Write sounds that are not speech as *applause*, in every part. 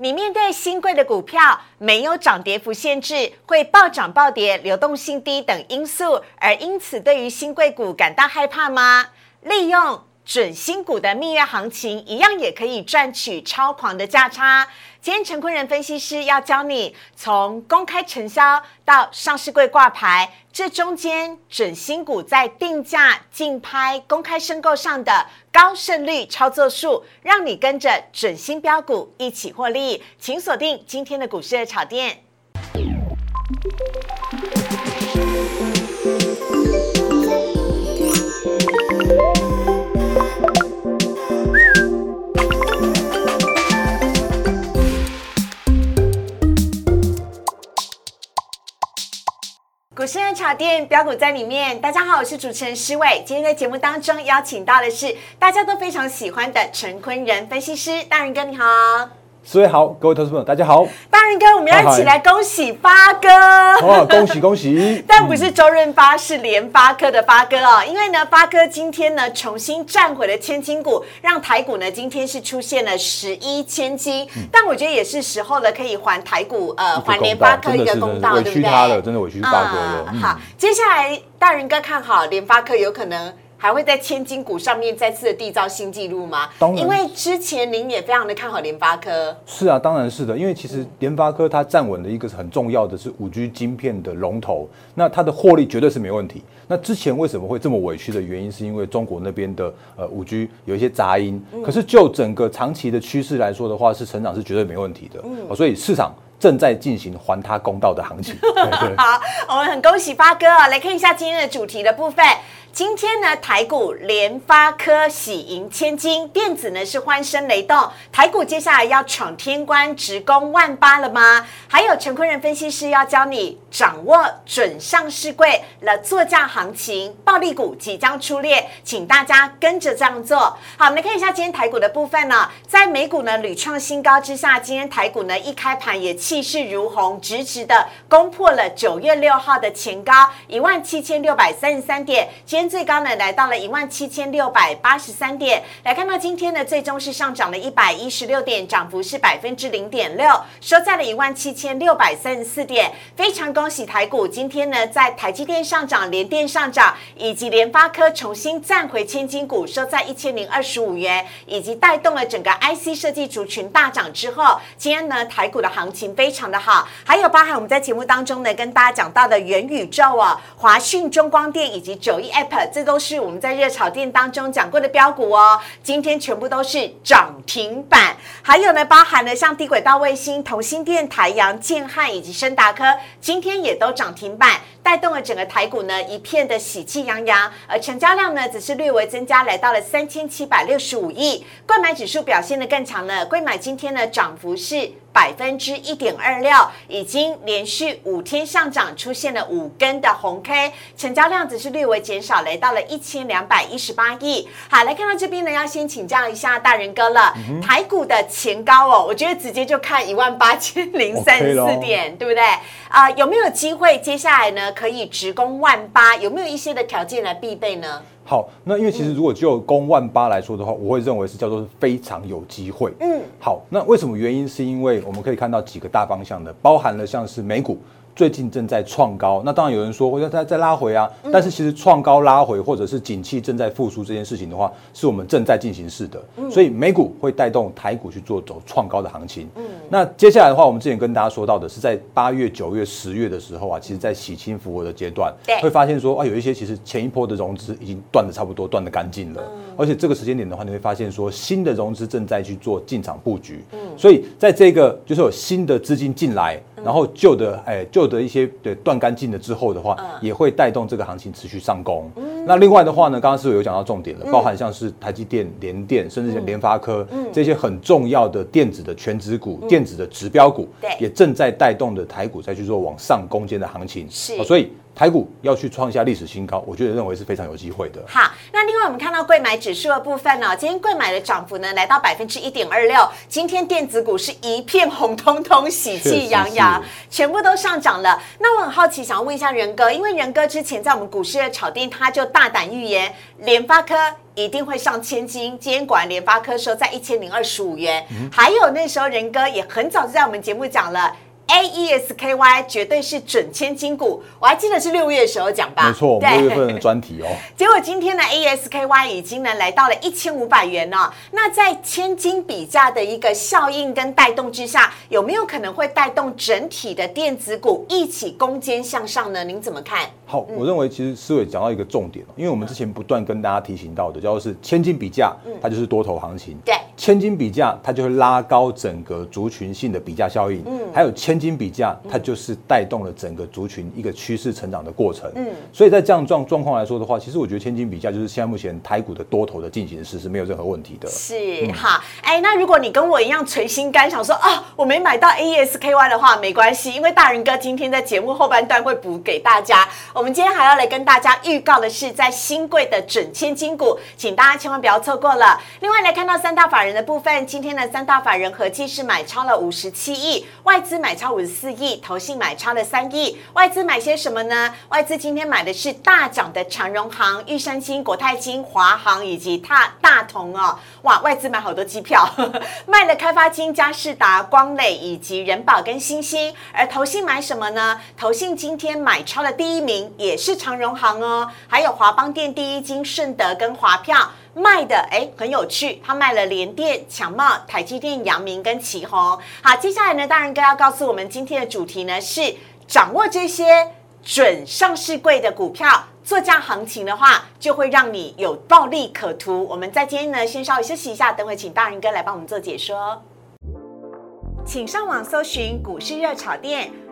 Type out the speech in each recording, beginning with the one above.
你面对新贵的股票没有涨跌幅限制，会暴涨暴跌、流动性低等因素，而因此对于新贵股感到害怕吗？利用准新股的蜜月行情，一样也可以赚取超狂的价差。今天陈坤仁分析师要教你从公开承销到上市柜挂牌，这中间准新股在定价、竞拍、公开申购上的高胜率操作术，让你跟着准新标股一起获利。请锁定今天的股市的炒店。股市的炒店标股在里面。大家好，我是主持人施伟。今天在节目当中邀请到的是大家都非常喜欢的陈坤仁分析师，大仁哥你好。四位好，各位投资朋友大家好。大仁哥，我们要一起来恭喜发哥。哦，恭喜恭喜！*laughs* 但不是周润发，是联发科的发哥哦。因为呢，发哥今天呢重新站回了千金股，让台股呢今天是出现了十一千金。但我觉得也是时候了，可以还台股呃还联发科一个公道，对不对？委屈他了，真的委屈发哥了。好，接下来大仁哥看好联发科有可能。还会在千金股上面再次的缔造新纪录吗？当然，因为之前您也非常的看好联发科。是啊，当然是的。因为其实联发科它站稳的一个很重要的是五 G 晶片的龙头，那它的获利绝对是没问题。那之前为什么会这么委屈的原因，是因为中国那边的呃五 G 有一些杂音。可是就整个长期的趋势来说的话，是成长是绝对没问题的。嗯，所以市场正在进行还他公道的行情。*laughs* 好，我们很恭喜发哥啊！来看一下今天的主题的部分。今天呢，台股联发科喜迎千金，电子呢是欢声雷动。台股接下来要闯天关，直攻万八了吗？还有陈坤仁分析师要教你掌握准上市柜了作价行情，暴利股即将出列，请大家跟着这样做。好，我们来看一下今天台股的部分呢，在美股呢屡创新高之下，今天台股呢一开盘也气势如虹，直直的攻破了九月六号的前高一万七千六百三十三点。今天最高呢来到了一万七千六百八十三点，来看到今天呢最终是上涨了一百一十六点，涨幅是百分之零点六，收在了一万七千六百三十四点。非常恭喜台股今天呢在台积电上涨、联电上涨，以及联发科重新站回千金股，收在一千零二十五元，以及带动了整个 IC 设计族群大涨之后，今天呢台股的行情非常的好，还有包含我们在节目当中呢跟大家讲到的元宇宙啊、华讯、中光电以及九一 App。这都是我们在热炒店当中讲过的标股哦，今天全部都是涨停板。还有呢，包含了像低轨道卫星、同心电、台阳、建汉以及深达科，今天也都涨停板，带动了整个台股呢一片的喜气洋洋。而成交量呢，只是略微增加，来到了三千七百六十五亿。贵买指数表现的更强了，贵买今天呢涨幅是。百分之一点二六，已经连续五天上涨，出现了五根的红 K，成交量只是略微减少，来到了一千两百一十八亿。好，来看到这边呢，要先请教一下大人哥了。台股的前高哦，我觉得直接就看一万八千零三十四点，对不对？啊，有没有机会接下来呢可以直攻万八？有没有一些的条件来必备呢？好，那因为其实如果就攻万八来说的话，我会认为是叫做非常有机会。嗯，好，那为什么原因？是因为我们可以看到几个大方向的，包含了像是美股。最近正在创高，那当然有人说，我要再再拉回啊。但是其实创高拉回，或者是景气正在复苏这件事情的话，是我们正在进行式的。所以美股会带动台股去做走创高的行情。嗯，那接下来的话，我们之前跟大家说到的是在八月、九月、十月的时候啊，其实在洗清复活的阶段，会发现说啊，有一些其实前一波的融资已经断的差不多，断的干净了。而且这个时间点的话，你会发现说新的融资正在去做进场布局。嗯，所以在这个就是有新的资金进来，然后旧的哎旧。的一些对断干净了之后的话，也会带动这个行情持续上攻。那另外的话呢，刚刚是有讲到重点了，包含像是台积电、联电，甚至是联发科这些很重要的电子的全指股、电子的指标股，也正在带动的台股再去做往上攻坚的行情。是，所以。台股要去创下历史新高，我觉得认为是非常有机会的。好，那另外我们看到贵买指数的部分呢，今天贵买的涨幅呢来到百分之一点二六，今天电子股是一片红彤彤、喜气洋洋，全部都上涨了。那我很好奇，想要问一下仁哥，因为仁哥之前在我们股市的炒店，他就大胆预言联发科一定会上千金，今天果然联发科收在一千零二十五元，还有那时候仁哥也很早就在我们节目讲了。A E S K Y 绝对是准千金股，我还记得是六月的时候讲吧，没错，六月份的专题哦。*laughs* 结果今天呢 A E S K Y 已经呢来到了一千五百元呢。那在千金比价的一个效应跟带动之下，有没有可能会带动整体的电子股一起攻坚向上呢？您怎么看？好，我认为其实思伟讲到一个重点，因为我们之前不断跟大家提醒到的，叫做是千金比价，它就是多头行情。对，千金比价，它就会拉高整个族群性的比价效应。嗯，还有千金比价，它就是带动了整个族群一个趋势成长的过程。嗯，所以在这样状状况来说的话，其实我觉得千金比价就是现在目前台股的多头的进行式是没有任何问题的。是哈，哎，那如果你跟我一样垂心肝，想说啊，我没买到 A E S K Y 的话，没关系，因为大人哥今天在节目后半段会补给大家。我们今天还要来跟大家预告的是，在新贵的准千金股，请大家千万不要错过了。另外来看到三大法人的部分，今天的三大法人合计是买超了五十七亿，外资买超五十四亿，投信买超了三亿。外资买些什么呢？外资今天买的是大涨的长荣行、玉山金、国泰金、华航以及大大同哦。哇，外资买好多机票，*laughs* 卖了开发金、嘉士达、光磊以及人保跟星星。而投信买什么呢？投信今天买超的第一名。也是长荣行哦，还有华邦电、第一金、顺德跟华票卖的，哎，很有趣。他卖了联电、强茂、台积电、阳明跟旗宏。好，接下来呢，大仁哥要告诉我们今天的主题呢，是掌握这些准上市贵的股票作价行情的话，就会让你有暴利可图。我们在今天呢，先稍微休息一下，等会请大仁哥来帮我们做解说。请上网搜寻股市热炒店。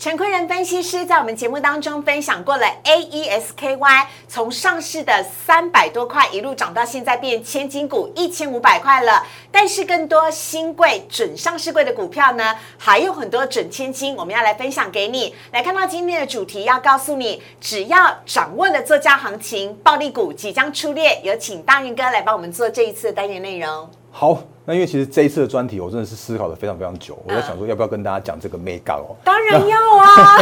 陈坤仁分析师在我们节目当中分享过了，A E S K Y 从上市的三百多块一路涨到现在变千金股一千五百块了。但是更多新贵准上市贵的股票呢，还有很多准千金，我们要来分享给你。来看到今天的主题，要告诉你，只要掌握了作价行情，暴利股即将出列。有请大运哥来帮我们做这一次的单元内容。好。那因为其实这一次的专题，我真的是思考的非常非常久。我在想说，要不要跟大家讲这个 mega 哦？当然要啊！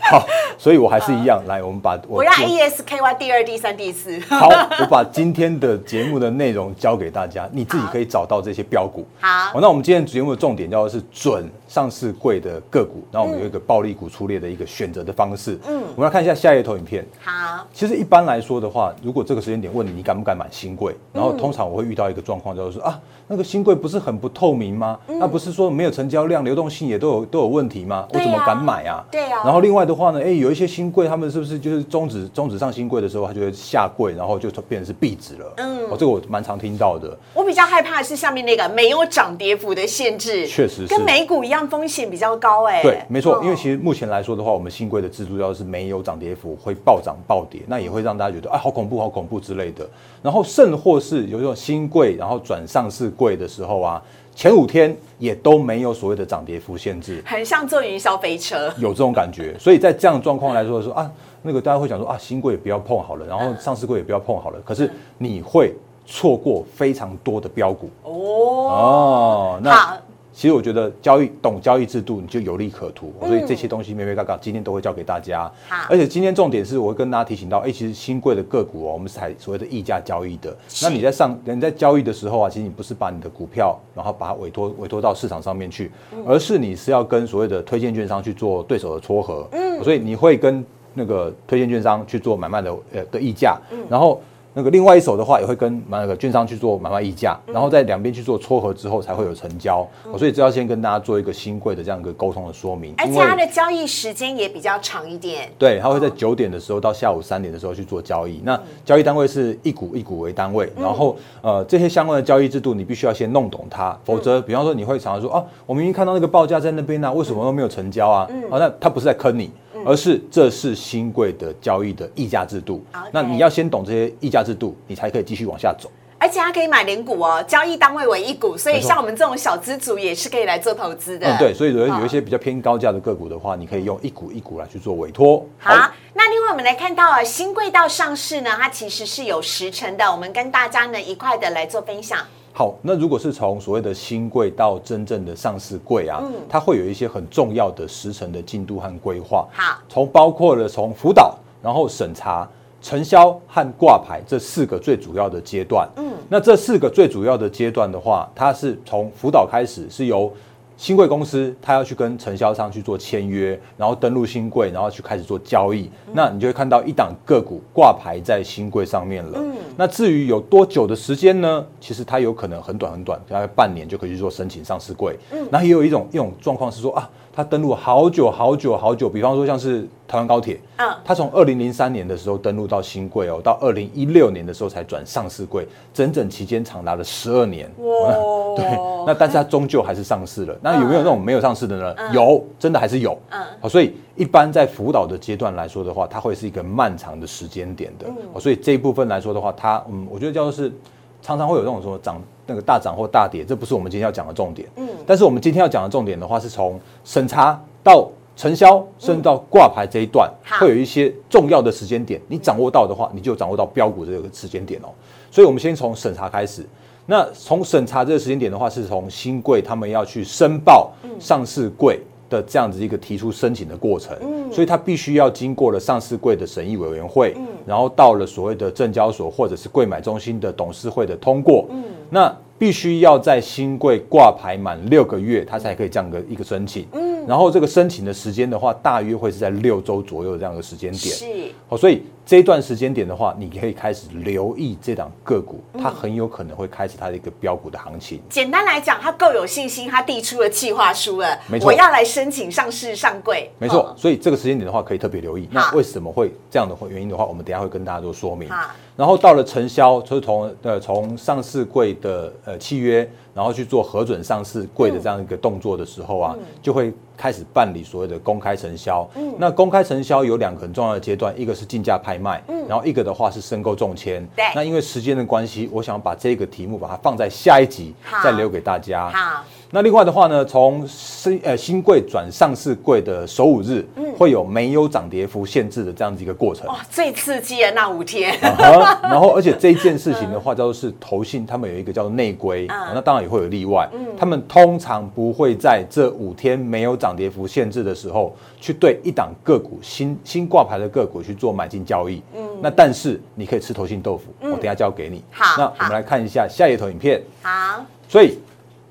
*laughs* 好，所以我还是一样来，我们把我要 E S K Y 第二、第三、第四。好，我把今天的节目的内容交给大家，你自己可以找到这些标股。好，那我们今天节目的重点叫做是准上市贵的个股，然后我们有一个暴力股出列的一个选择的方式。嗯，我们来看一下下一头影片。好，其实一般来说的话，如果这个时间点问你，你敢不敢买新贵？然后通常我会遇到一个状况，就是说啊。那个新贵不是很不透明吗？那不是说没有成交量、流动性也都有都有问题吗？我怎么敢买啊？对呀。然后另外的话呢，哎，有一些新贵，他们是不是就是终止终止上新贵的时候，他就会下跪，然后就变成是壁纸了？嗯，哦，这个我蛮常听到的。我比较害怕的是下面那个没有涨跌幅的限制，确实是跟美股一样，风险比较高哎。对，没错，因为其实目前来说的话，我们新贵的制度要是没有涨跌幅，会暴涨暴跌，那也会让大家觉得啊，好恐怖，好恐怖之类的。然后甚或是有一种新贵，然后转上市贵的时候啊。前五天也都没有所谓的涨跌幅限制，很像坐云霄飞车，有这种感觉。所以在这样状况来说，说啊，那个大家会想说啊，新贵也不要碰好了，然后上市贵也不要碰好了。可是你会错过非常多的标股哦哦，那。其实我觉得交易懂交易制度，你就有利可图。所以这些东西咩咩嘎嘎，今天都会教给大家。好，而且今天重点是，我会跟大家提醒到，哎，其实新贵的个股哦，我们是采所谓的溢价交易的。那你在上人在交易的时候啊，其实你不是把你的股票，然后把它委托委托到市场上面去，而是你是要跟所谓的推荐券商去做对手的撮合。嗯，所以你会跟那个推荐券商去做买卖的呃的溢价，然后。那个另外一手的话，也会跟那个券商去做买卖议价，然后在两边去做撮合之后，才会有成交。所以这要先跟大家做一个新贵的这样一个沟通的说明。而且它的交易时间也比较长一点。对，它会在九点的时候到下午三点的时候去做交易。那交易单位是一股一股为单位，然后呃这些相关的交易制度，你必须要先弄懂它，否则比方说你会常常说啊，我明明看到那个报价在那边呢，为什么都没有成交啊？啊，那它不是在坑你。而是这是新贵的交易的溢价制度，那你要先懂这些溢价制度，你才可以继续往下走。而且它可以买零股哦，交易单位为一股，所以像我们这种小资族也是可以来做投资的。嗯，对，所以有好有一些比较偏高价的个股的话，你可以用一股一股来去做委托。好，那另外我们来看到啊，新贵到上市呢，它其实是有时程的，我们跟大家呢一块的来做分享。好，那如果是从所谓的新贵到真正的上市贵啊，嗯它会有一些很重要的时程的进度和规划。好，从包括了从辅导，然后审查、承销和挂牌这四个最主要的阶段。嗯，那这四个最主要的阶段的话，它是从辅导开始，是由新贵公司它要去跟承销商去做签约，然后登录新贵，然后去开始做交易。那你就会看到一档个股挂牌在新贵上面了。那至于有多久的时间呢？其实它有可能很短很短，大概半年就可以去做申请上市柜。嗯，那也有一种一种状况是说啊，它登录好久好久好久，比方说像是台湾高铁，嗯它从二零零三年的时候登录到新贵哦，到二零一六年的时候才转上市柜，整整期间长达了十二年。哇 *laughs* 对，那但是它终究还是上市了。那有没有那种没有上市的呢？有，真的还是有。嗯好，所以一般在辅导的阶段来说的话，它会是一个漫长的时间点的。哦所以这一部分来说的话，它嗯，我觉得叫做是常常会有那种什么涨那个大涨或大跌，这不是我们今天要讲的重点。嗯，但是我们今天要讲的重点的话，是从审查到承销，甚至到挂牌这一段，好会有一些重要的时间点，你掌握到的话，你就掌握到标股这个时间点哦。所以我们先从审查开始。那从审查这个时间点的话，是从新贵他们要去申报上市柜的这样子一个提出申请的过程，所以它必须要经过了上市柜的审议委员会，然后到了所谓的证交所或者是柜买中心的董事会的通过，那必须要在新柜挂牌满六个月，它才可以这样的一个申请，然后这个申请的时间的话，大约会是在六周左右的这样的时间点，是。好，所以这一段时间点的话，你可以开始留意这档个股，它很有可能会开始它的一个标股的行情。简单来讲，它够有信心，它递出了计划书了，没错。我要来申请上市上柜，没错，嗯。所以这个时间点的话，可以特别留意。那好为什么会这样的原因的话，我们等下会跟大家做说明。好。然后到了承销，就是从呃从上市柜的呃契约，然后去做核准上市柜的这样一个动作的时候嗯。啊，就会开始办理所谓的公开承销。那公开承销有两个很重要的阶段，一个是竞价拍卖，然后一个的话是申购中签。那因为时间的关系，我想把这个题目把它放在下一集再留给大家。好，那另外的话呢，从新呃新贵转上市贵的首五日，会有没有涨跌幅限制的这样子一个过程。哇，最刺激的那五天，*laughs* 啊 *laughs* 然后，而且这一件事情的话，叫做是投信，他们有一个叫做内规，那当然也会有例外。他们通常不会在这五天没有涨跌幅限制的时候，去对一档个股新新挂牌的个股去做买进交易。嗯那但是你可以吃投信豆腐，我等一下交给你。好好那我们来看一下下一头影片。好，所以，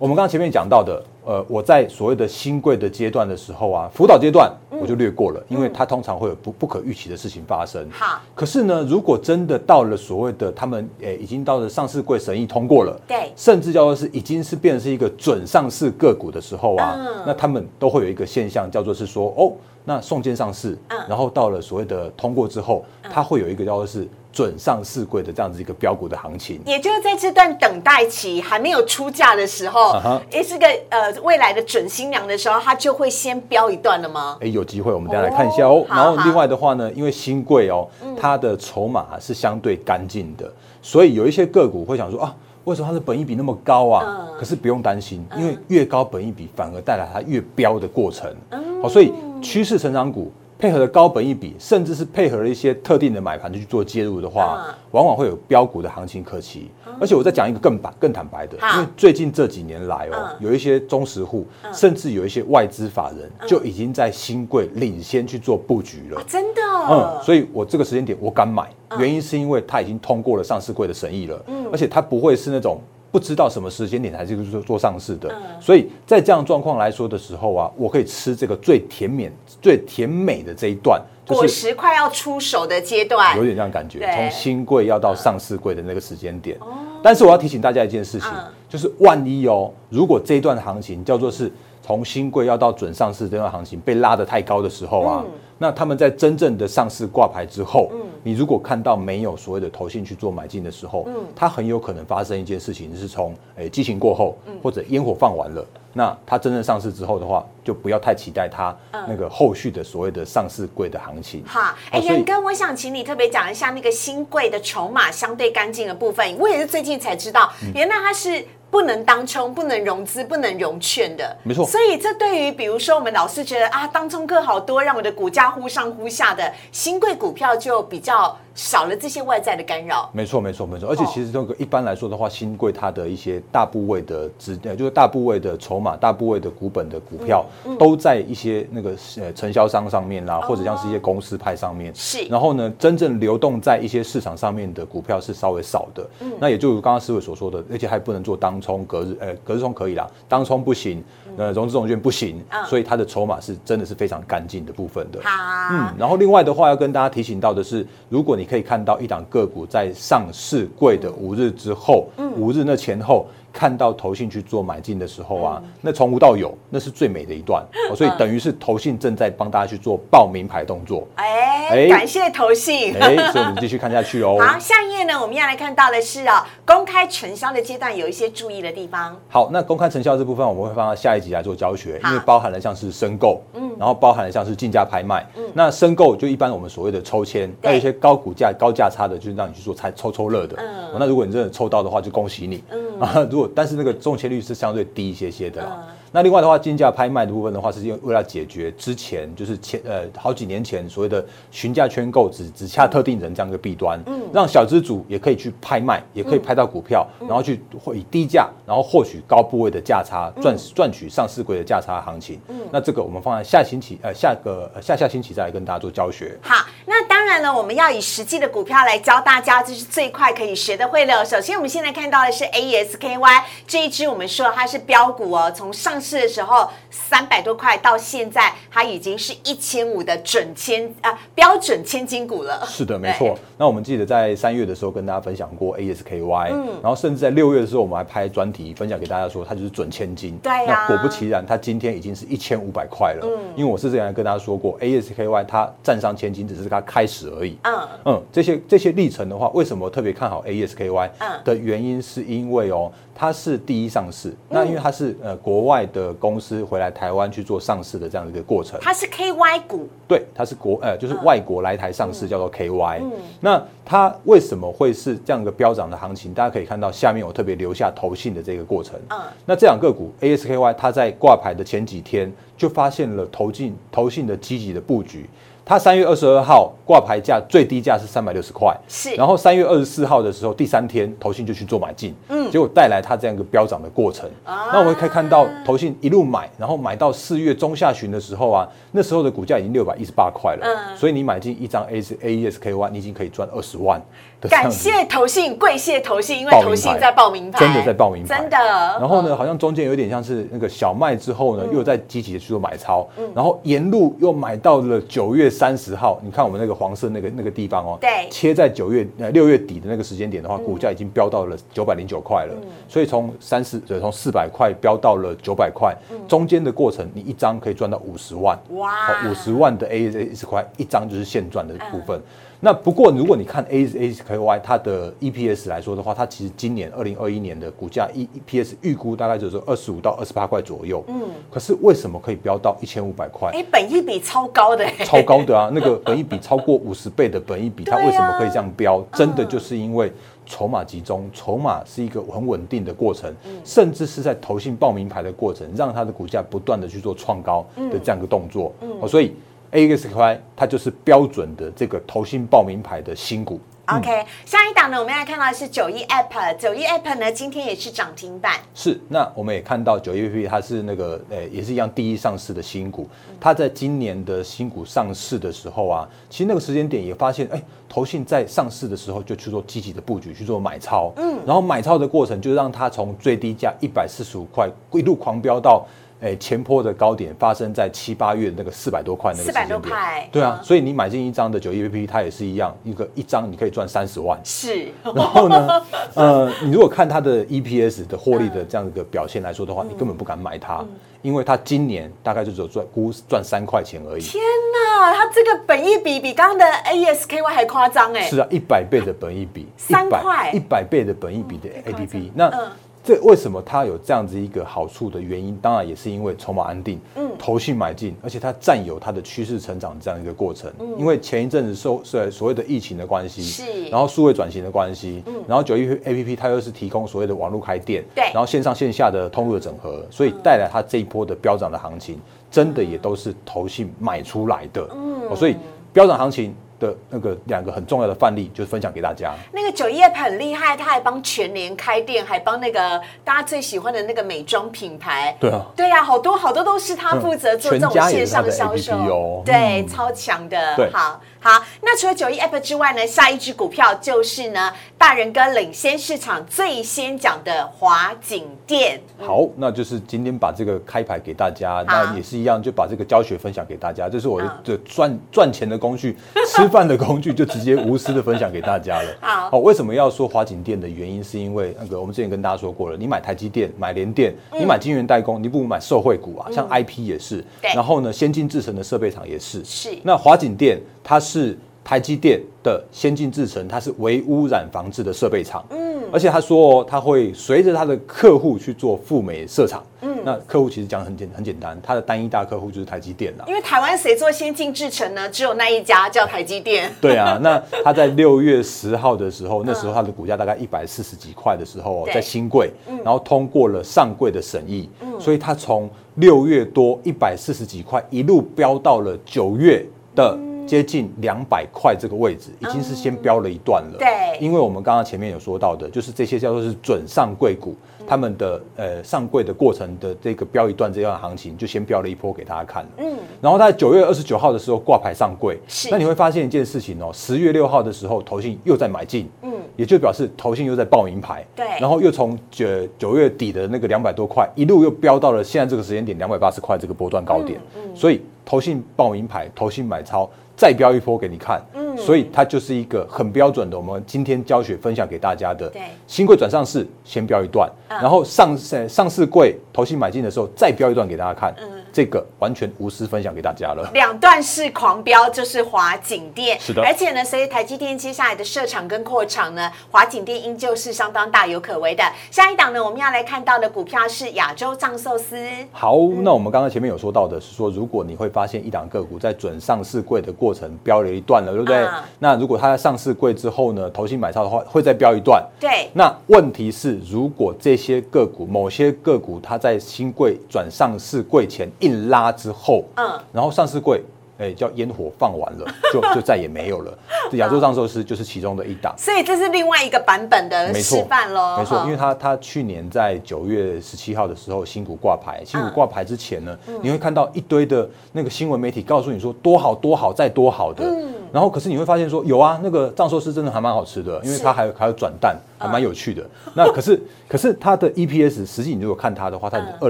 我们刚刚前面讲到的，呃，我在所谓的新贵的阶段的时候啊，辅导阶段我就略过了，因为它通常会有不不可预期的事情发生。好，可是呢，如果真的到了所谓的他们诶、已经到了上市柜审议通过了，对。甚至叫做是已经是变成是一个准上市个股的时候啊，嗯。那他们都会有一个现象叫做是说，哦，那送件上市，嗯。然后到了所谓的通过之后，它会有一个叫做是准上市柜的这样子一个标股的行情。也就是在这段等待期还没有出价的时候啊哈，也是个呃未来的准新娘的时候，它就会先标一段了吗？哎，有机会我们下来看一下哦。哦然后另外的话呢，因为新贵哦，它的筹码是相对干净的，所以有一些个股会想说啊，为什么它的本益比那么高啊？嗯可是不用担心，因为越高本益比反而带来它越标的过程。好，所以趋势成长股。配合了高本一比，甚至是配合了一些特定的买盘去做介入的话，嗯。往往会有标股的行情可期。而且我再讲一个更白、更坦白的，因为最近这几年来哦，嗯。有一些中实户，甚至有一些外资法人，就已经在新贵领先去做布局了。真的，嗯，所以我这个时间点我敢买，原因是因为它已经通过了上市柜的审议了，而且它不会是那种不知道什么时间点才是做做上市的，所以在这样状况来说的时候啊，我可以吃这个最甜美、最甜美的这一段，果实快要出手的阶段。有，点这样感觉，从新贵要到上市贵的那个时间点。但是我要提醒大家一件事情嗯，就是万一哦，如果这一段行情叫做是从新贵要到准上市这段行情被拉得太高的时候啊，那他们在真正的上市挂牌之后，你如果看到没有所谓的投信去做买进的时候，它很有可能发生一件事情，是从诶激情过后，或者烟火放完了。那它真正上市之后的话，就不要太期待它那个后续的所谓的上市贵的行情。好，哎，仁哥，我想请你特别讲一下那个新贵的筹码相对干净的部分。我也是最近才知道，原来它是。不能当冲，不能融资，不能融券的，没错。所以这对于比如说我们老是觉得啊，当冲客好多，让我的股价忽上忽下的新贵股票就比较。少了这些外在的干扰，没错，没错，没错。而且其实这个一般来说的话，新贵它的一些大部位的资，呃，就是大部位的筹码、大部位的股本的股票，都在一些那个呃承销商上面啦，或者像是一些公司派上面。是。然后呢，真正流动在一些市场上面的股票是稍微少的。嗯。那也就如刚刚思伟所说的，而且还不能做当冲隔日，呃，隔日冲可以啦，当冲不行，呃，融资融券不行。所以它的筹码是真的是非常干净的部分的。好。嗯。然后另外的话，要跟大家提醒到的是，如果你可以看到一档个股在上市柜的五日之后，五日那前后。看到投信去做买进的时候啊，那从无到有，那是最美的一段，哦所以等于是投信正在帮大家去做报名牌动作。哎，感谢投信。哎，所以我们继续看下去哦。*laughs* 好，下一页呢，我们要来看到的是啊，公开承销的阶段有一些注意的地方。好，那公开承销这部分我们会放到下一集来做教学，因为包含了像是申购，嗯，然后包含了像是竞价拍卖，嗯，那申购就一般我们所谓的抽签，还有一些高股价、高价差的，就是让你去做猜抽抽乐的。嗯，那如果你真的抽到的话，就恭喜你。嗯。啊，*laughs* 如果但是那个中签率是相对低一些些的啦。那另外的话，竞价拍卖的部分的话，是因为了解决之前就是前呃好几年前所谓的询价圈购只只下特定人这样一个弊端，嗯，让小资主也可以去拍卖，也可以拍到股票，然后去以低价，然后获取高部位的价差，赚赚取上市柜的价差行情。嗯，那这个我们放在下星期呃下个下下星期再来跟大家做教学。好，那当然了，我们要以实际的股票来教大家，这是最快可以学的会了。首先，我们现在看到的是 ASKY 这一支，我们说它是标股哦，从上市的时候三百多块，到现在它已经是一千五的准千啊标准千金股了。是的，*laughs* 没错。那我们记得在三月的时候跟大家分享过 ASKY，嗯，然后甚至在六月的时候我们还拍专题分享给大家说它就是准千金。对呀。那果不其然，它今天已经是一千五百块了。嗯。因为我是这样跟大家说过，ASKY 它站上千金只是它开始而已。嗯。嗯，这些这些历程的话，为什么特别看好 ASKY？嗯。的原因是因为哦。它是第一上市，那因为它是呃国外的公司回来台湾去做上市的这样的一个过程。它是 KY 股，对，它是国呃就是外国来台上市叫做 KY。那它为什么会是这样一个飙涨的行情？大家可以看到下面我特别留下投信的这个过程。嗯，那这两个股 ASKY 它在挂牌的前几天就发现了投进投信的积极的布局。它三月二十二号挂牌价最低价是三百六十块，是。然后三月二十四号的时候，第三天投信就去做买进，嗯，结果带来它这样一个飙涨的过程。那我们可以看到投信一路买，然后买到四月中下旬的时候啊，那时候的股价已经六百一十八块了，嗯，所以你买进一张 A A E S K Y，你已经可以赚二十万。感谢投信，跪谢投信，因为投信在报名牌，真的在报名牌，真的。然后呢，好像中间有点像是那个小麦之后呢，又在积极的去做买超，然后沿路又买到了九月三十号。你看我们那个黄色那个那个地方哦，对，切在九月呃六月底的那个时间点的话，股价已经飙到了九百零九块了。所以从三四从四百块飙到了九百块，中间的过程你一张可以赚到五十万，哇，五十万的 A A 十块一张就是现赚的部分。那不过，如果你看 A A K Y 它的 E P S 来说的话，它其实今年二零二一年的股价 E E P S 预估大概就是二十五到二十八块左右。嗯。可是为什么可以飙到一千五百块？哎，本益比超高的。超高的啊！*laughs* 那个本益比超过五十倍的本益比，它为什么可以这样飙？真的就是因为筹码集中，筹码是一个很稳定的过程，甚至是在投信报名牌的过程，让它的股价不断的去做创高的这样一个动作。嗯。所以。AXY 它就是标准的这个投信报名牌的新股。OK，下一档呢，我们来看到的是九一 App，九一 App 呢今天也是涨停板。是，那我们也看到九一 App 它是那个呃也是一样第一上市的新股。它在今年的新股上市的时候啊，其实那个时间点也发现，哎，投信在上市的时候就去做积极的布局，去做买超。嗯，然后买超的过程就让它从最低价一百四十五块一路狂飙到。诶前坡的高点发生在七八月那个四百多块那个四百多块。对啊，嗯所以你买进一张的九一 A P P，它也是一样，一个一张你可以赚三十万。是，然后呢，呃，你如果看它的 EPS 的获利的这样一个表现来说的话，你根本不敢买它，因为它今年大概就只有赚估赚三块钱而已。天哪，它这个本益比比刚刚的 AESKY 还夸张哎是，啊，一百倍的本益比，三块一百倍的本益比的太夸张 APP，那。嗯这为什么它有这样子一个好处的原因，当然也是因为筹码安定，嗯，投信买进，而且它占有它的趋势成长这样一个过程。因为前一阵子受是所谓的疫情的关系，是。然后数位转型的关系，嗯。然后九一 A P P 它又是提供所谓的网络开店，对。然后线上线下的通路的整合，所以带来它这一波的飙涨的行情，真的也都是投信买出来的，嗯，所以飙涨行情的那个两个很重要的范例，就分享给大家。那个九叶很厉害，他还帮全联开店，还帮那个大家最喜欢的那个美妆品牌。对啊对啊，好多好多都是他负责做这种线上销售哦对，嗯超强的。好好。那除了九一 App 之外呢，下一只股票就是呢，大人哥领先市场最先讲的华景店。好，那就是今天把这个开牌给大家，那也是一样，就把这个教学分享给大家，这是我的赚赚钱的工具，*laughs* 吃饭的工具，就直接无私的分享给大家了。好。哦，为什么要说华景店的原因，是因为那个我们之前跟大家说过了，你买台积电、买联电，你买晶圆代工，你不如买受惠股啊，像 IP 也是，对。然后呢，先进制成的设备厂也是，是。那华景店它是台积电的先进制程，它是微污染防治的设备厂。嗯，而且他说哦，他会随着他的客户去做赴美设厂。嗯，那客户其实讲得很简很简单，他的单一大客户就是台积电了。因为台湾谁做先进制程呢？只有那一家叫台积电。*laughs* 对啊，那他在六月十号的时候，那时候他的股价大概一百四十几块的时候，对在新贵，然后通过了上柜的审议，所以他从六月多一百四十几块一路飙到了九月的接近两百块这个位置，已经是先飙了一段了。对。因为我们刚刚前面有说到的，就是这些叫做是准上柜股，他们的呃上柜的过程的这个飙一段这样的行情，就先飙了一波给大家看了。嗯，然后在九月二十九号的时候挂牌上柜，是。那你会发现一件事情哦，十月六号的时候，投信又在买进，嗯，也就表示投信又在报名牌，对。然后又从九九月底的那个两百多块，一路又飙到了现在这个时间点两百八十块这个波段高点，所以投信报名牌，投信买超。再飙一波给你看，所以它就是一个很标准的，我们今天教学分享给大家的，对。新贵转上市先标一段，然后上市上市柜投信买进的时候再标一段给大家看，嗯，这个完全无私分享给大家了。两段式狂飙就是华景店，是的。而且呢，随着台积电接下来的设厂跟扩厂呢，华景店依旧是相当大有可为的。下一档呢，我们要来看到的股票是亚洲藏寿司，好，那我们刚刚前面有说到的是说，如果你会发现一档个股在准上市柜的过程标了一段了，对不对？啊那如果它在上市柜之后呢，投信买超的话，会再标一段。对，那问题是，如果这些个股某些个股它在新柜转上市柜前硬拉之后，嗯然后上市柜。哎，叫烟火放完了，*laughs* 就就再也没有了。这亚洲藏寿司就是其中的一档。所以这是另外一个版本的示范喽，没错，因为他他去年在九月十七号的时候新股挂牌，新股挂牌之前呢，嗯你会看到一堆的那个新闻媒体告诉你说多好多好再多好的，嗯然后可是你会发现说有啊，那个藏寿司真的还蛮好吃的，因为它还有还有转蛋，还蛮有趣的。那可是 *laughs* 可是它的 EPS 实际你如果看它的话，它嗯。二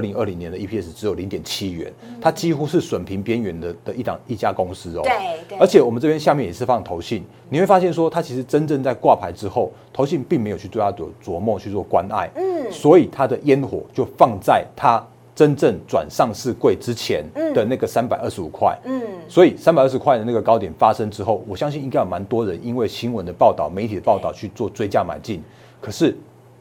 零二零年的 EPS 只有零点七元，它几乎是损平边缘的的一档一家公司哦。对对。而且我们这边下面也是放投信，你会发现说，它其实真正在挂牌之后，投信并没有去对它琢琢磨去做关爱，嗯，所以它的烟火就放在它真正转上市柜之前的那个三百二十五块，嗯，所以三百二十块的那个高点发生之后，我相信应该有蛮多人因为新闻的报道、媒体的报道去做追价买进，可是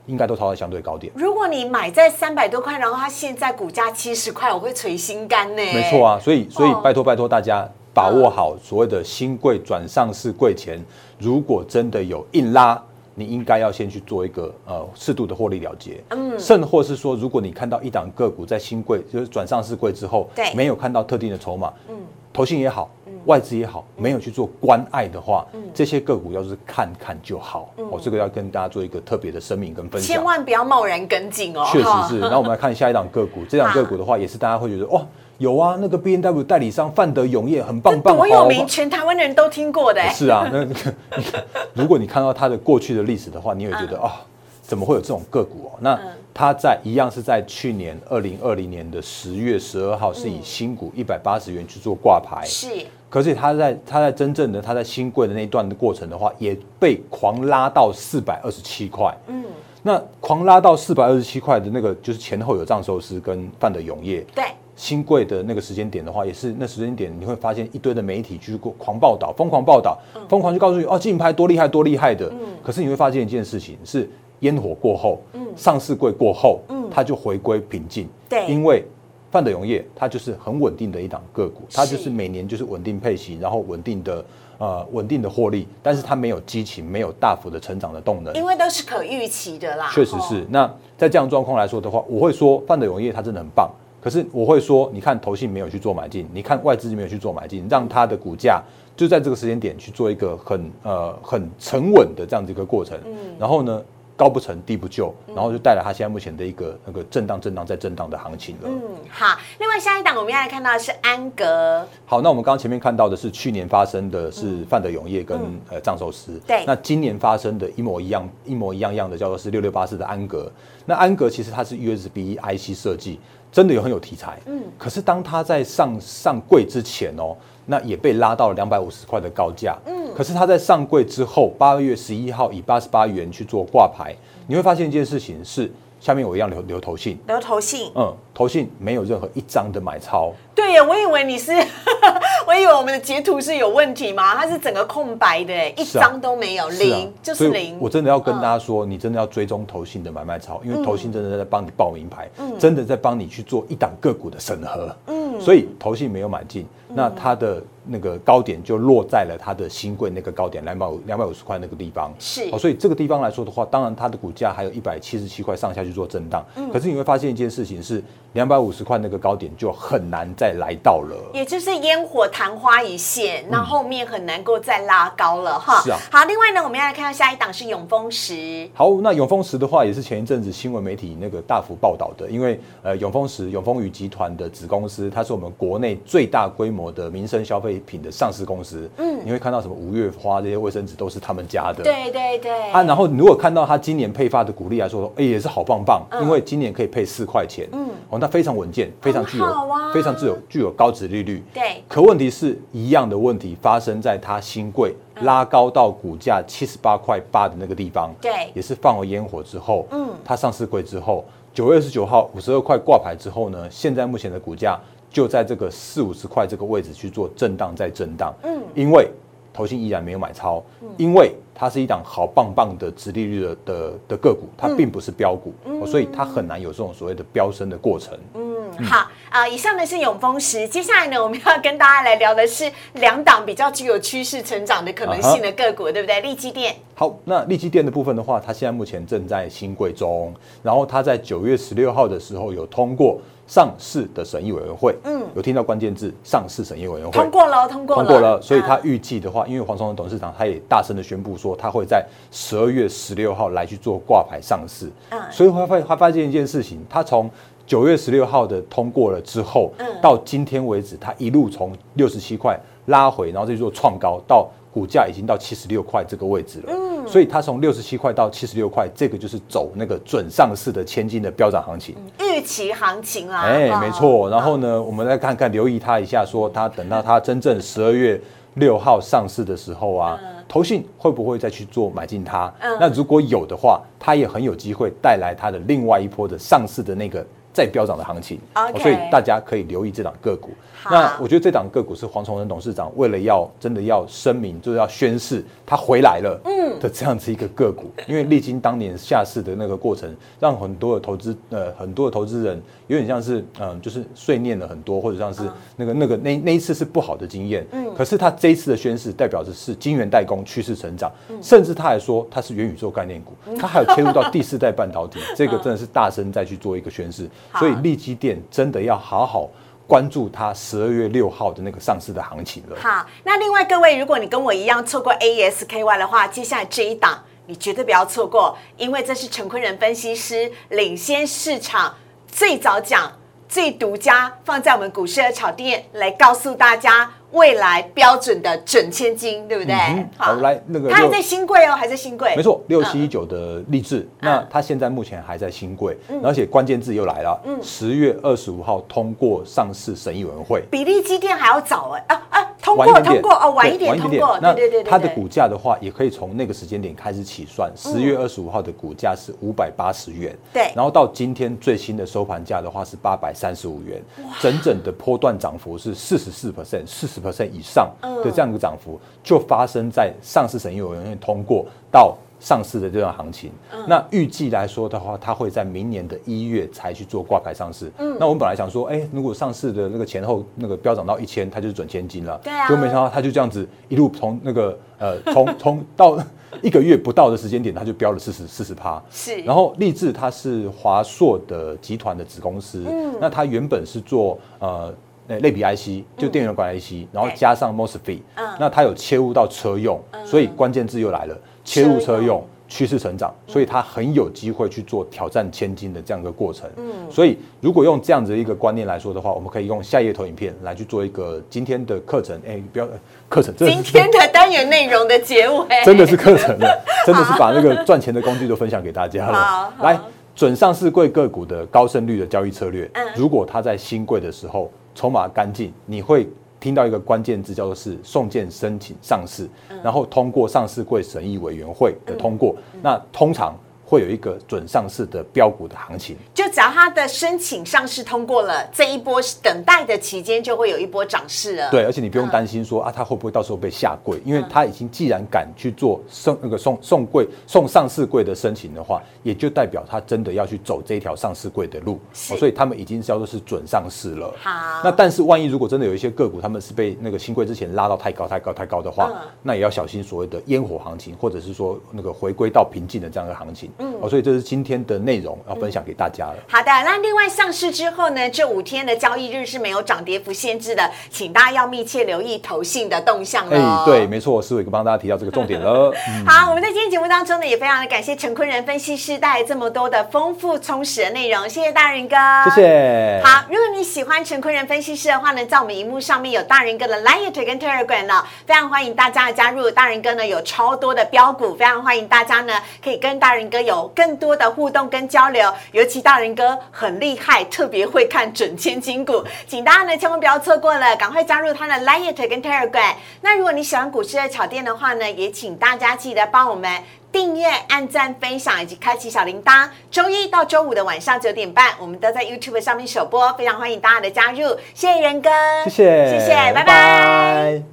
应该都逃在相对高点。如果你买在三百多块，然后它现在股价七十块，我会捶心肝呢。没错啊，所以所以哦拜托拜托大家把握好所谓的新贵转上市柜前，如果真的有硬拉。你应该要先去做一个呃适度的获利了结，嗯，甚或是说，如果你看到一档个股在新贵就是转上市柜之后，对没有看到特定的筹码，嗯，投信也好，外资也好，没有去做关爱的话，这些个股要是看看就好，哦，这个要跟大家做一个特别的声明跟分享。千万不要贸然跟进哦。确实是。然后我们来看下一档个股，*laughs* 这档个股的话，也是大家会觉得哇，有啊，那个 B N W 代理商范德永业很棒棒，好多有名，全台湾的人都听过的。哎是啊，那那 *laughs* 个如果你看到它的过去的历史的话，你也觉得啊。怎么会有这种个股哦？那它在一样是在去年二零二零年的十月十二号，是以新股一百八十元去做挂牌。是，可是它在它在真正的它在新贵的那一段的过程的话，也被狂拉到四百二十七块。嗯，那狂拉到四百二十七块的那个，就是前后有藏寿司跟范的永业。对。新贵的那个时间点的话，也是那时间点，你会发现一堆的媒体去过狂报道，疯狂报道，疯狂去告诉你哦，竞拍多厉害，多厉害的。嗯。可是你会发现一件事情是。烟火过后，嗯，上市柜过后，嗯，它就回归平静，对，因为范德永业它就是很稳定的一档个股，它就是每年就是稳定配息，然后稳定的呃稳定的获利，但是它没有激情，没有大幅的成长的动能，因为都是可预期的啦。确实是。那在这样状况来说的话，我会说范德永业它真的很棒，可是我会说，你看投信没有去做买进，你看外资没有去做买进，让它的股价就在这个时间点去做一个很呃很沉稳的这样子一个过程，嗯，然后呢？高不成低不就，然后就带来它现在目前的一个那个震荡、震荡再震荡的行情了。嗯，好。另外下一档我们要来看到的是安格。好，那我们刚刚前面看到的是去年发生的是范德永业跟呃藏寿司。对。那今年发生的一模一样、一模一样样的叫做是六六八四的安格。那安格其实它是 USB IC 设计，真的有很有题材。嗯。可是当它在上上柜之前哦。那也被拉到了两百五十块的高价，嗯，可是它在上柜之后，八月十一号以八十八元去做挂牌，你会发现一件事情是，下面我一样留留投信，留投信，嗯，投信没有任何一张的买超，对呀，我以为你是，*laughs* 我以为我们的截图是有问题吗？它是整个空白的，一张都没有，零就是零。我真的要跟大家说，你真的要追踪投信的买卖超，因为投信真的在帮你报名牌，真的在帮你去做一档个股的审核，嗯，所以投信没有买进。那它的那个高点就落在了它的新贵那个高点两百五两百五十块那个地方，是哦，所以这个地方来说的话，当然它的股价还有一百七十七块上下去做震荡，嗯，可是你会发现一件事情是两百五十块那个高点就很难再来到了，也就是烟火昙花一现，那后面很难够再拉高了哈。是啊，好，另外呢，我们要来看到下一档是永丰石。好，那永丰石的话也是前一阵子新闻媒体那个大幅报道的，因为呃永丰石永丰宇集团的子公司，它是我们国内最大规模。的民生消费品的上市公司，嗯，你会看到什么五月花这些卫生纸都是他们家的，对对对。啊，然后如果看到他今年配发的股利来说，哎，也是好棒棒，因为今年可以配四块钱，嗯，哦，那非常稳健，非常具有，非常具有具有高值利率，对。可问题是一样的问题发生在他新贵拉高到股价七十八块八的那个地方，对，也是放了烟火之后，嗯，它上市柜之后，九月二十九号五十二块挂牌之后呢，现在目前的股价。就在这个四五十块这个位置去做震荡，再震荡。嗯，因为投信依然没有买超，因为它是一档好棒棒的直利率的的的个股，它并不是标股，所以它很难有这种所谓的飙升的过程。嗯，好啊，以上呢是永丰石，接下来呢我们要跟大家来聊的是两档比较具有趋势成长的可能性的个股，对不对？利基电。好，那利基电的部分的话，它现在目前正在新贵中，然后它在九月十六号的时候有通过。上市的审议委员会，嗯，有听到关键字“上市审议委员会”通过了，通过了，通过了。所以他预计的话，因为黄崇仁董事长他也大声的宣布说，他会在十二月十六号来去做挂牌上市。嗯，所以他发他发现一件事情，他从九月十六号的通过了之后，嗯，到今天为止，他一路从六十七块拉回，然后再做创高，到股价已经到七十六块这个位置了。嗯。所以它从六十七块到七十六块，这个就是走那个准上市的千金的飙涨行情，预期行情啦。哎，没错。然后呢，我们来看看，留意它一下，说它等到它真正十二月六号上市的时候啊，投信会不会再去做买进它？那如果有的话，它也很有机会带来它的另外一波的上市的那个。再飙涨的行情，所以大家可以留意这档个股。那我觉得这档个股是黄崇仁董事长为了要真的要声明，就是要宣誓他回来了的这样子一个个股。因为历经当年下市的那个过程，让很多的投资呃很多的投资人有点像是嗯就是碎念了很多，或者像是那个那个那那一次是不好的经验。嗯，可是他这一次的宣誓代表着是晶圆代工趋势成长，甚至他还说他是元宇宙概念股，他还有切入到第四代半导体，*laughs* 这个真的是大声再去做一个宣誓。所以利基店真的要好好关注它十二月六号的那个上市的行情了。好，那另外各位，如果你跟我一样错过 ASKY 的话，接下来这一档你绝对不要错过，因为这是陈坤仁分析师领先市场最早讲、最独家放在我们股市的炒店来告诉大家。未来标准的准千金，对不对？嗯好，来那个六它还在新贵哦，还在新贵。没错，六七一九的励志，那它现在目前还在新贵，而且关键字又来了，十月二十五号通过上市审议委员会。比例基电还要早哎啊啊，通过通过哦，晚一点对通过，那对对对对，对它的股价的话，也可以从那个时间点开始起算。十月二十五号的股价是五百八十元，对然后到今天最新的收盘价的话是八百三十五元，整整的波段涨幅是四十四 percent、四十 percent 以上的这样一个涨幅，就发生在上市审议委员会通过到。上市的这段行情，那预计来说的话，它会在明年的一月才去做挂牌上市。那我们本来想说，哎、如果上市的那个前后那个飙涨到一千，它就是准千金了。对啊。就没想到它就这样子一路从那个 *laughs* 呃从从到 *laughs* 一个月不到的时间点，它就飙了四十四十趴。是。然后立志它是华硕的集团的子公司，那它原本是做呃。呃类比 IC 就电源管 IC，、然后加上 MOSFET，、嗯。那它有切入到车用，所以关键字又来了，切入车车用用。趋势成长，所以它很有机会去做挑战千金的这样一个过程。嗯，所以如果用这样子一个观念来说的话，我们可以用下一页投影片来去做一个今天的课程。哎，不要课程，今天的单元内容的结尾，*laughs* 真的是课程了，*laughs* 真的是把那个赚钱的工具都分享给大家了。好来，准上市贵个股的高胜率的交易策略嗯，如果它在新贵的时候筹码干净，你会听到一个关键字叫做是送件申请上市，嗯。然后通过上市柜审议委员会的通过，那通常会有一个准上市的标股的行情。就只要它的申请上市通过了，这一波等待的期间就会有一波涨势了。对，而且你不用担心说啊，它会不会到时候被下柜，因为它已经既然敢去做送那个送送柜送上市柜的申请的话，也就代表它真的要去走这一条上市柜的路，哦所以他们已经叫做是准上市了。好那但是万一如果真的有一些个股他们是被那个新柜之前拉到太高太高太高的话，嗯那也要小心所谓的烟火行情，或者是说那个回归到平静的这样一个行情。嗯，哦，所以这是今天的内容要分享给大家了。好的，那另外上市之后呢，这五天的交易日是没有涨跌幅限制的，请大家要密切留意投信的动向哎、对，没错，思伟哥帮大家提到这个重点了。*laughs* 嗯好，我们在今天节目当中呢，也非常的感谢陈坤仁分析师带来这么多的丰富充实的内容，谢谢大人哥，谢。谢。好，如果你喜欢陈坤仁分析师的话呢，在我们荧幕上面有大人哥的 Line 跟 Telegram 呢，非常欢迎大家的加入。大人哥呢有超多的标股，非常欢迎大家呢可以跟大人哥有更多的互动跟交流。尤其大人哥很厉害，特别会看准千金股，请大家呢千万不要错过了，赶快加入他的 Line 跟 Telegram。那如果你喜欢股市的巧店的话呢，也请大家记得帮我们。订阅、按赞、分享以及开启小铃铛。周一到周五的晚上九点半，我们都在 YouTube 上面首播，非常欢迎大家的加入。谢谢仁哥，谢谢，谢谢，拜拜拜